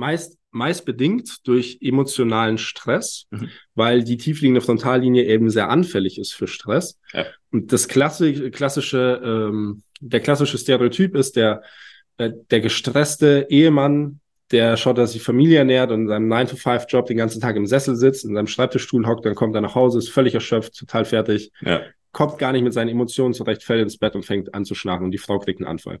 Meist, meist bedingt durch emotionalen Stress, mhm. weil die tiefliegende Frontallinie eben sehr anfällig ist für Stress. Ja. Und das klassische, klassische ähm, der klassische Stereotyp ist der, äh, der gestresste Ehemann, der schaut, dass sich Familie ernährt und in seinem 9-to-5-Job den ganzen Tag im Sessel sitzt, in seinem Schreibtischstuhl hockt, dann kommt er nach Hause, ist völlig erschöpft, total fertig, ja. kommt gar nicht mit seinen Emotionen zurecht, fällt ins Bett und fängt an zu schnarchen und die Frau kriegt einen Anfall.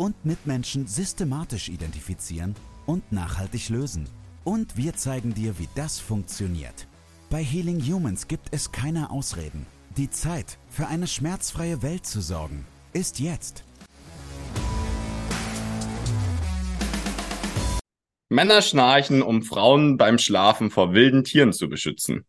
und Mitmenschen systematisch identifizieren und nachhaltig lösen. Und wir zeigen dir, wie das funktioniert. Bei Healing Humans gibt es keine Ausreden. Die Zeit, für eine schmerzfreie Welt zu sorgen, ist jetzt. Männer schnarchen, um Frauen beim Schlafen vor wilden Tieren zu beschützen.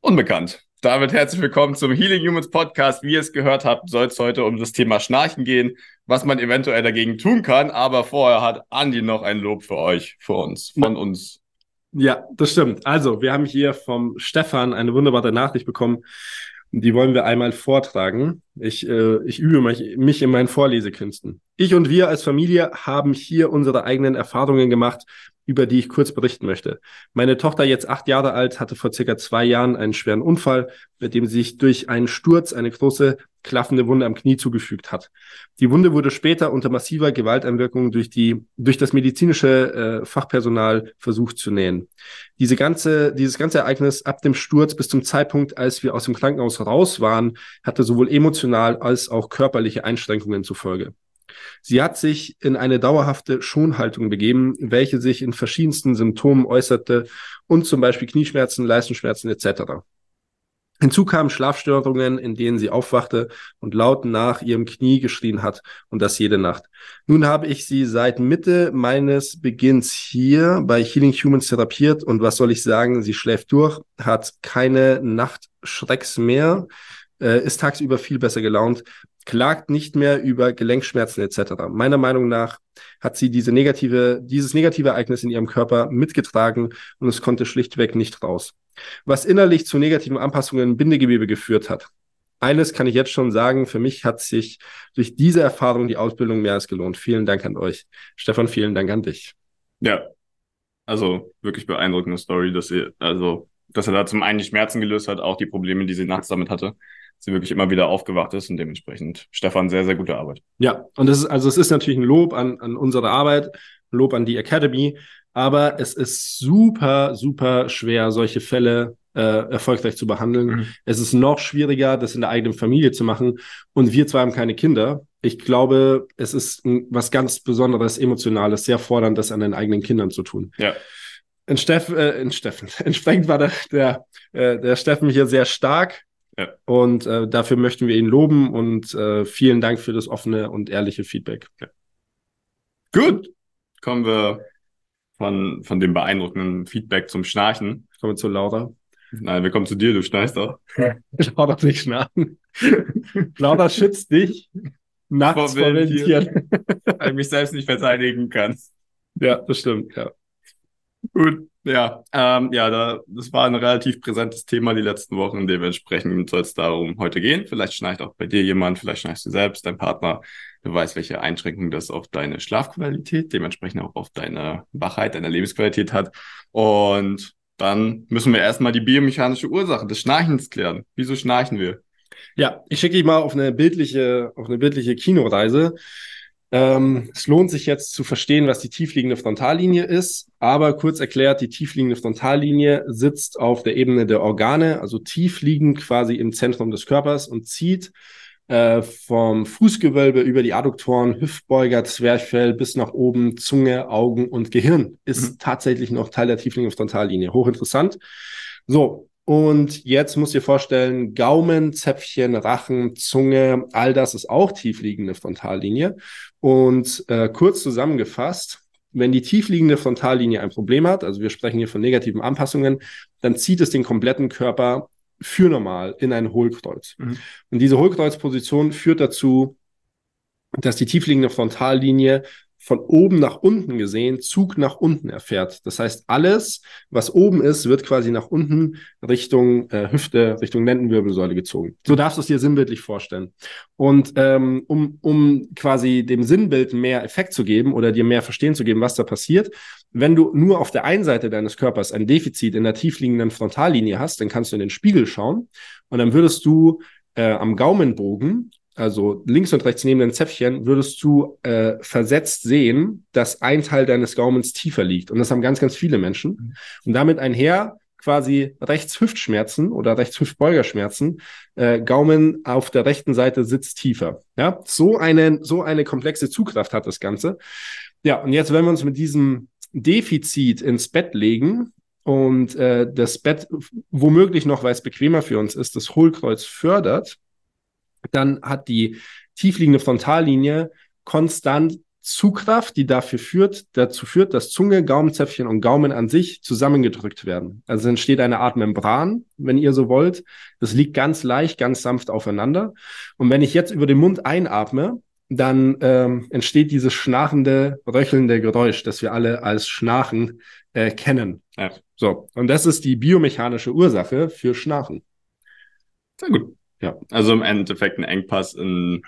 Unbekannt. Damit herzlich willkommen zum Healing Humans Podcast. Wie ihr es gehört habt, soll es heute um das Thema Schnarchen gehen, was man eventuell dagegen tun kann. Aber vorher hat Andi noch ein Lob für euch, für uns, von uns. Ja, das stimmt. Also, wir haben hier vom Stefan eine wunderbare Nachricht bekommen. Die wollen wir einmal vortragen. Ich, äh, ich übe mich, mich in meinen Vorlesekünsten. Ich und wir als Familie haben hier unsere eigenen Erfahrungen gemacht über die ich kurz berichten möchte. Meine Tochter, jetzt acht Jahre alt, hatte vor circa zwei Jahren einen schweren Unfall, mit dem sie sich durch einen Sturz eine große klaffende Wunde am Knie zugefügt hat. Die Wunde wurde später unter massiver Gewalteinwirkung durch die, durch das medizinische äh, Fachpersonal versucht zu nähen. Diese ganze, dieses ganze Ereignis ab dem Sturz bis zum Zeitpunkt, als wir aus dem Krankenhaus raus waren, hatte sowohl emotional als auch körperliche Einschränkungen zufolge. Sie hat sich in eine dauerhafte Schonhaltung begeben, welche sich in verschiedensten Symptomen äußerte und zum Beispiel Knieschmerzen, Leistenschmerzen etc. Hinzu kamen Schlafstörungen, in denen sie aufwachte und laut nach ihrem Knie geschrien hat und das jede Nacht. Nun habe ich sie seit Mitte meines Beginns hier bei Healing Humans therapiert und was soll ich sagen, sie schläft durch, hat keine Nachtschrecks mehr, äh, ist tagsüber viel besser gelaunt, klagt nicht mehr über Gelenkschmerzen etc. Meiner Meinung nach hat sie diese negative, dieses negative Ereignis in ihrem Körper mitgetragen und es konnte schlichtweg nicht raus. Was innerlich zu negativen Anpassungen im Bindegewebe geführt hat. Eines kann ich jetzt schon sagen, für mich hat sich durch diese Erfahrung die Ausbildung mehr als gelohnt. Vielen Dank an euch. Stefan, vielen Dank an dich. Ja, also wirklich beeindruckende Story, dass sie, also, dass er da zum einen die Schmerzen gelöst hat, auch die Probleme, die sie nachts damit hatte sie wirklich immer wieder aufgewacht ist und dementsprechend Stefan sehr, sehr gute Arbeit. Ja, und es ist, also es ist natürlich ein Lob an, an unsere Arbeit, ein Lob an die Academy, aber es ist super, super schwer, solche Fälle äh, erfolgreich zu behandeln. Mhm. Es ist noch schwieriger, das in der eigenen Familie zu machen. Und wir zwei haben keine Kinder. Ich glaube, es ist ein, was ganz Besonderes, Emotionales, sehr fordernd, das an den eigenen Kindern zu tun. Ja. In, Steff, äh, in Steffen. Entsprechend war der, der, äh, der Steffen hier sehr stark. Ja. Und äh, dafür möchten wir ihn loben und äh, vielen Dank für das offene und ehrliche Feedback. Ja. Gut, kommen wir von, von dem beeindruckenden Feedback zum Schnarchen. Kommen wir zu Laura. Nein, wir kommen zu dir, du schnarchst auch. Laura nicht schnarchen. Laura schützt dich nachts vor Tieren. Weil ich mich selbst nicht verteidigen kann. Ja, das stimmt, ja. Gut. Ja, ähm, ja, da, das war ein relativ präsentes Thema die letzten Wochen. Dementsprechend soll es darum heute gehen. Vielleicht schnarcht auch bei dir jemand, vielleicht schnarchst du selbst, dein Partner. Du weißt, welche Einschränkungen das auf deine Schlafqualität, dementsprechend auch auf deine Wachheit, deine Lebensqualität hat. Und dann müssen wir erstmal die biomechanische Ursache des Schnarchens klären. Wieso schnarchen wir? Ja, ich schicke dich mal auf eine bildliche, auf eine bildliche Kinoreise. Ähm, es lohnt sich jetzt zu verstehen, was die tiefliegende Frontallinie ist, aber kurz erklärt, die tiefliegende Frontallinie sitzt auf der Ebene der Organe, also tief liegend quasi im Zentrum des Körpers und zieht äh, vom Fußgewölbe über die Adduktoren, Hüftbeuger, Zwerchfell bis nach oben, Zunge, Augen und Gehirn ist mhm. tatsächlich noch Teil der tiefliegenden Frontallinie. Hochinteressant. So, und jetzt musst du dir vorstellen, Gaumen, Zäpfchen, Rachen, Zunge, all das ist auch tiefliegende Frontallinie. Und äh, kurz zusammengefasst, wenn die tiefliegende Frontallinie ein Problem hat, also wir sprechen hier von negativen Anpassungen, dann zieht es den kompletten Körper für normal in ein Hohlkreuz. Mhm. Und diese Hohlkreuzposition führt dazu, dass die tiefliegende Frontallinie von oben nach unten gesehen Zug nach unten erfährt. Das heißt, alles, was oben ist, wird quasi nach unten Richtung äh, Hüfte, Richtung Lendenwirbelsäule gezogen. So darfst du es dir sinnbildlich vorstellen. Und ähm, um, um quasi dem Sinnbild mehr Effekt zu geben oder dir mehr Verstehen zu geben, was da passiert, wenn du nur auf der einen Seite deines Körpers ein Defizit in der tiefliegenden Frontallinie hast, dann kannst du in den Spiegel schauen und dann würdest du äh, am Gaumenbogen also links und rechts neben den Zäpfchen, würdest du äh, versetzt sehen, dass ein Teil deines Gaumens tiefer liegt. Und das haben ganz, ganz viele Menschen. Mhm. Und damit einher quasi rechts Hüftschmerzen oder rechts Hüftbeugerschmerzen, äh, Gaumen auf der rechten Seite sitzt tiefer. Ja, so eine, so eine komplexe Zugkraft hat das Ganze. Ja, und jetzt, wenn wir uns mit diesem Defizit ins Bett legen und äh, das Bett womöglich noch, weil es bequemer für uns ist, das Hohlkreuz fördert, dann hat die tiefliegende Frontallinie konstant Zugkraft, die dafür führt, dazu führt, dass Zunge, Gaumenzäpfchen und Gaumen an sich zusammengedrückt werden. Also entsteht eine Art Membran, wenn ihr so wollt. Das liegt ganz leicht, ganz sanft aufeinander. Und wenn ich jetzt über den Mund einatme, dann ähm, entsteht dieses schnarchende, röchelnde Geräusch, das wir alle als Schnarchen äh, kennen. Ja. So, und das ist die biomechanische Ursache für Schnarchen. Sehr gut. Ja, also im Endeffekt ein Engpass in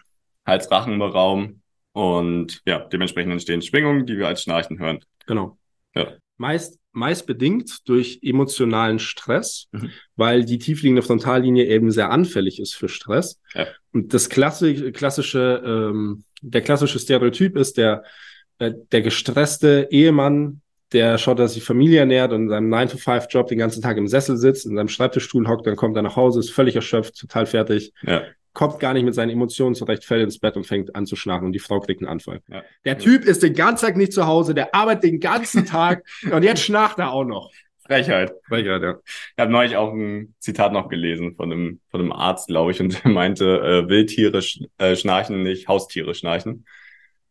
Hals-Rachenraum und ja, dementsprechend entstehen Schwingungen, die wir als Schnarchen hören. Genau. Ja. Meist, meist bedingt durch emotionalen Stress, mhm. weil die tiefliegende Frontallinie eben sehr anfällig ist für Stress. Ja. Und das klassische, klassische ähm, der klassische Stereotyp ist der, äh, der gestresste Ehemann, der schaut, dass sich Familie ernährt und in seinem 9-to-5-Job den ganzen Tag im Sessel sitzt, in seinem Schreibtischstuhl hockt, dann kommt er nach Hause, ist völlig erschöpft, total fertig, ja. kommt gar nicht mit seinen Emotionen zurecht, fällt ins Bett und fängt an zu schnarchen und die Frau kriegt einen Anfall. Ja. Der Typ ist den ganzen Tag nicht zu Hause, der arbeitet den ganzen Tag und jetzt schnarcht er auch noch. Frechheit. Frechheit, ja. Ich habe neulich auch ein Zitat noch gelesen von einem, von einem Arzt, glaube ich, und der meinte, äh, Wildtiere sch äh, schnarchen nicht, Haustiere schnarchen.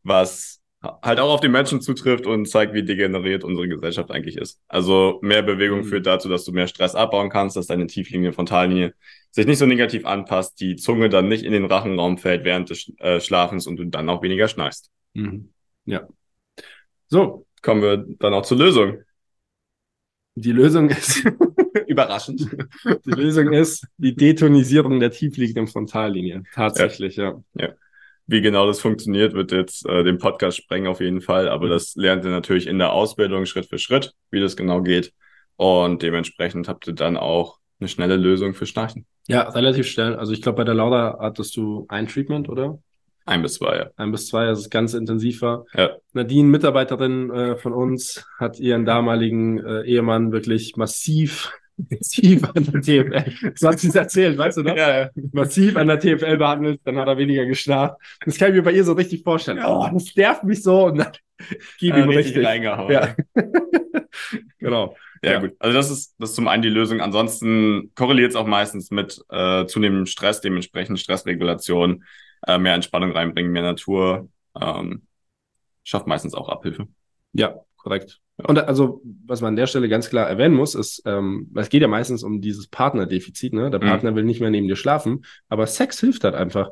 Was halt auch auf die Menschen zutrifft und zeigt, wie degeneriert unsere Gesellschaft eigentlich ist. Also mehr Bewegung mhm. führt dazu, dass du mehr Stress abbauen kannst, dass deine Tieflinie Frontallinie sich nicht so negativ anpasst, die Zunge dann nicht in den Rachenraum fällt während des äh, Schlafens und du dann auch weniger schnarchst. Mhm. Ja. So. Kommen wir dann auch zur Lösung. Die Lösung ist überraschend. Die Lösung ist die Detonisierung der tiefliegenden Frontallinie. Tatsächlich, ja. ja. ja. Wie genau das funktioniert, wird jetzt äh, den Podcast sprengen auf jeden Fall, aber mhm. das lernt ihr natürlich in der Ausbildung Schritt für Schritt, wie das genau geht. Und dementsprechend habt ihr dann auch eine schnelle Lösung für Schnarchen. Ja, relativ schnell. Also ich glaube, bei der Laura hattest du ein Treatment, oder? Ein bis zwei, ja. Ein bis zwei, das ist ganz intensiv war. Ja. Nadine, Mitarbeiterin äh, von uns, hat ihren damaligen äh, Ehemann wirklich massiv massiv an der TFL. So hat sie es erzählt, weißt du noch? Ja, ja. Massiv an der TFL behandelt, dann hat er weniger geschnarcht. Das kann ich mir bei ihr so richtig vorstellen. Oh, das nervt mich so und dann gib ihm richtig, richtig reingehauen. Ja. genau. Ja, ja, gut. Also das ist, das ist zum einen die Lösung. Ansonsten korreliert es auch meistens mit äh, zunehmendem Stress, dementsprechend Stressregulation, äh, mehr Entspannung reinbringen, mehr Natur. Ähm, schafft meistens auch Abhilfe. Ja, korrekt. Und also, was man an der Stelle ganz klar erwähnen muss, ist, ähm, es geht ja meistens um dieses Partnerdefizit, ne? Der mhm. Partner will nicht mehr neben dir schlafen, aber Sex hilft halt einfach.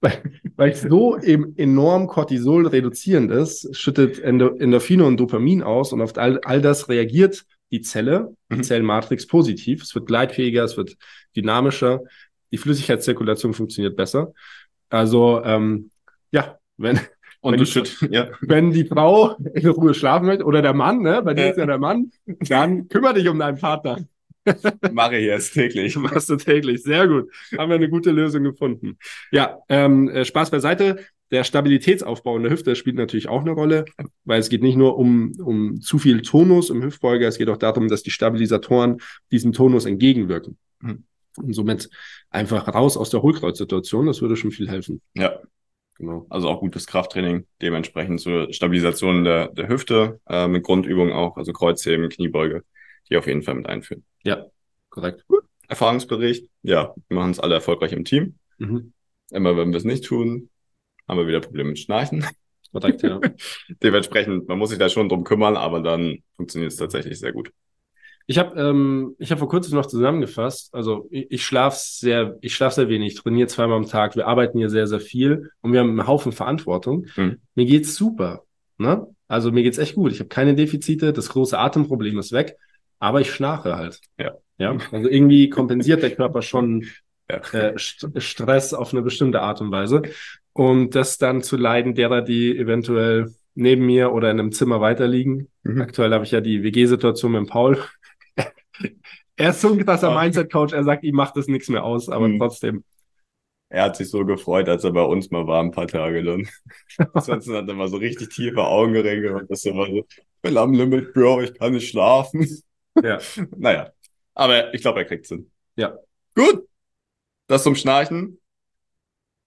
Weil, weil es so eben enorm Cortisol reduzierend ist, schüttet Endo Endorphine und Dopamin aus und auf all, all das reagiert die Zelle, die mhm. Zellmatrix positiv. Es wird gleitfähiger, es wird dynamischer, die Flüssigkeitszirkulation funktioniert besser. Also ähm, ja, wenn, und wenn, du ja. wenn die Frau in Ruhe schlafen möchte oder der Mann, ne, bei dir ist ja der Mann, dann kümmere dich um deinen Partner. Mache ich jetzt täglich. Machst du täglich. Sehr gut. Haben wir eine gute Lösung gefunden. Ja, ähm, äh, Spaß beiseite. Der Stabilitätsaufbau in der Hüfte spielt natürlich auch eine Rolle, weil es geht nicht nur um, um zu viel Tonus im Hüftbeuger, es geht auch darum, dass die Stabilisatoren diesem Tonus entgegenwirken. Mhm. Und somit einfach raus aus der Hohlkreuzsituation, das würde schon viel helfen. Ja, Genau. Also auch gutes Krafttraining, dementsprechend zur Stabilisation der, der Hüfte, äh, mit Grundübungen auch, also Kreuzheben, Kniebeuge, die auf jeden Fall mit einführen. Ja, korrekt. Gut. Erfahrungsbericht, ja, wir machen es alle erfolgreich im Team. Mhm. Immer wenn wir es nicht tun, haben wir wieder Probleme mit Schnarchen. Korrekt, ja. Dementsprechend, man muss sich da schon drum kümmern, aber dann funktioniert es tatsächlich sehr gut. Ich habe ähm, ich hab vor kurzem noch zusammengefasst, also ich, ich schlafe sehr, ich schlafe sehr wenig, trainiere zweimal am Tag, wir arbeiten hier sehr, sehr viel und wir haben einen Haufen Verantwortung. Mhm. Mir geht's super. Ne? Also mir geht's echt gut. Ich habe keine Defizite, das große Atemproblem ist weg, aber ich schnarche halt. Ja. Ja. Also irgendwie kompensiert der Körper schon Ja. äh, St Stress auf eine bestimmte Art und Weise. Und das dann zu leiden derer, die eventuell neben mir oder in einem Zimmer weiterliegen. Mhm. Aktuell habe ich ja die WG-Situation mit Paul. Er ist so ein krasser Oh. Mindset-Coach, er sagt, ihm macht das nichts mehr aus, aber Mhm. trotzdem. Er hat sich so gefreut, als er bei uns mal war, ein paar Tage dann. Sonst hat er mal so richtig tiefe Augenringe und das immer so, ich bin am Limit, Bro, ich kann nicht schlafen. Ja. Naja, aber ich glaube, er kriegt's hin. Ja. Gut. Das zum Schnarchen.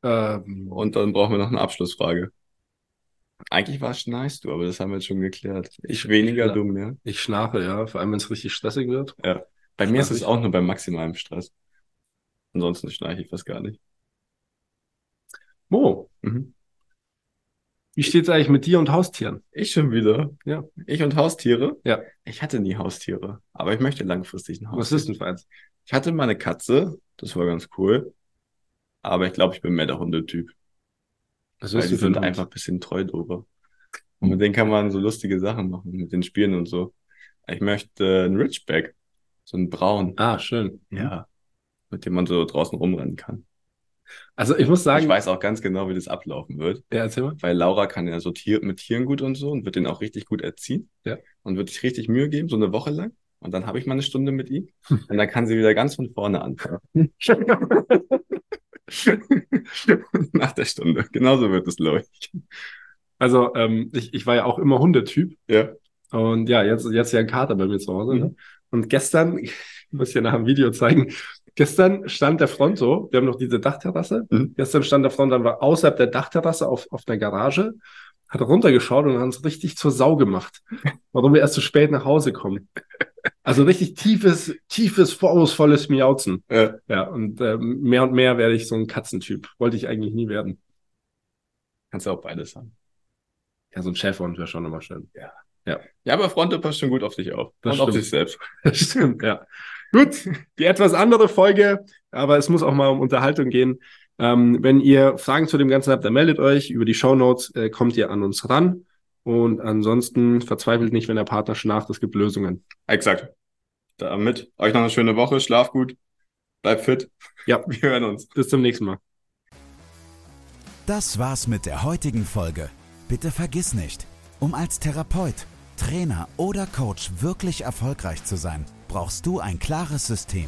Ähm, Und dann brauchen wir noch eine Abschlussfrage. Eigentlich war schnarchst du, aber das haben wir jetzt schon geklärt. Ich weniger, Ja. du mehr. ich schnarche, ja, vor allem wenn es richtig stressig wird. Bei mir ist es auch nur beim maximalen Stress. Ansonsten schnarche ich fast gar nicht. Mo, Mhm. wie steht's eigentlich mit dir und Haustieren? Ich schon wieder. Ja. Ich und Haustiere? Ja. Ich hatte nie Haustiere, aber ich möchte langfristig ein Was Haustier. ist denn für eins? Ich hatte mal eine Katze, das war ganz cool. Aber ich glaube, ich bin mehr der Hundetyp. Ist die sind einfach ein bisschen treu drüber. Und mit denen kann man so lustige Sachen machen, mit den Spielen und so. Ich möchte äh, einen Ridgeback, so einen Braun. Ah, schön. Ja. Mit dem man so draußen rumrennen kann. Also ich muss sagen, Ich weiß auch ganz genau, wie das ablaufen wird. ja, erzähl mal. Weil Laura kann ja so Tier, mit Tieren gut und so und wird den auch richtig gut erziehen. Ja. Und wird sich richtig Mühe geben, so eine Woche lang. Und dann habe ich mal eine Stunde mit ihm. Und dann kann sie wieder ganz von vorne anfangen. Nach der Stunde. Genauso wird es, ich. Also ähm, ich, ich war ja auch immer Hundetyp Ja. und ja, jetzt, jetzt ja ein Kater bei mir zu Hause. Mhm. Ne? Und gestern, ich muss dir nach dem Video zeigen, gestern stand der Fronto, wir haben noch diese Dachterrasse, Mhm. gestern stand der Fronto, dann war außerhalb der Dachterrasse auf, auf der Garage, hat runtergeschaut und hat uns richtig zur Sau gemacht, warum wir erst zu spät nach Hause kommen. Also richtig tiefes, tiefes, vorwurfsvolles Miauzen. Ja. Ja, und ähm, mehr und mehr werde ich so ein Katzentyp. Wollte ich eigentlich nie werden. Kannst du auch beides haben. Ja, so ein Schäferhund wäre schon immer schön. Ja, aber Fronto passt schon gut auf dich auf. Das und auf stimmt. sich selbst. Das stimmt, ja. Gut, die etwas andere Folge, aber es muss auch mal um Unterhaltung gehen. Ähm, wenn ihr Fragen zu dem Ganzen habt, dann meldet euch. Über die Shownotes äh, kommt ihr an uns ran. Und ansonsten verzweifelt nicht, wenn der Partner schnarcht. Es gibt Lösungen. Exakt. Damit euch noch eine schöne Woche. Schlaf gut. Bleib fit. Ja. Wir hören uns. Bis zum nächsten Mal. Das war's mit der heutigen Folge. Bitte vergiss nicht, um als Therapeut, Trainer oder Coach wirklich erfolgreich zu sein, brauchst du ein klares System.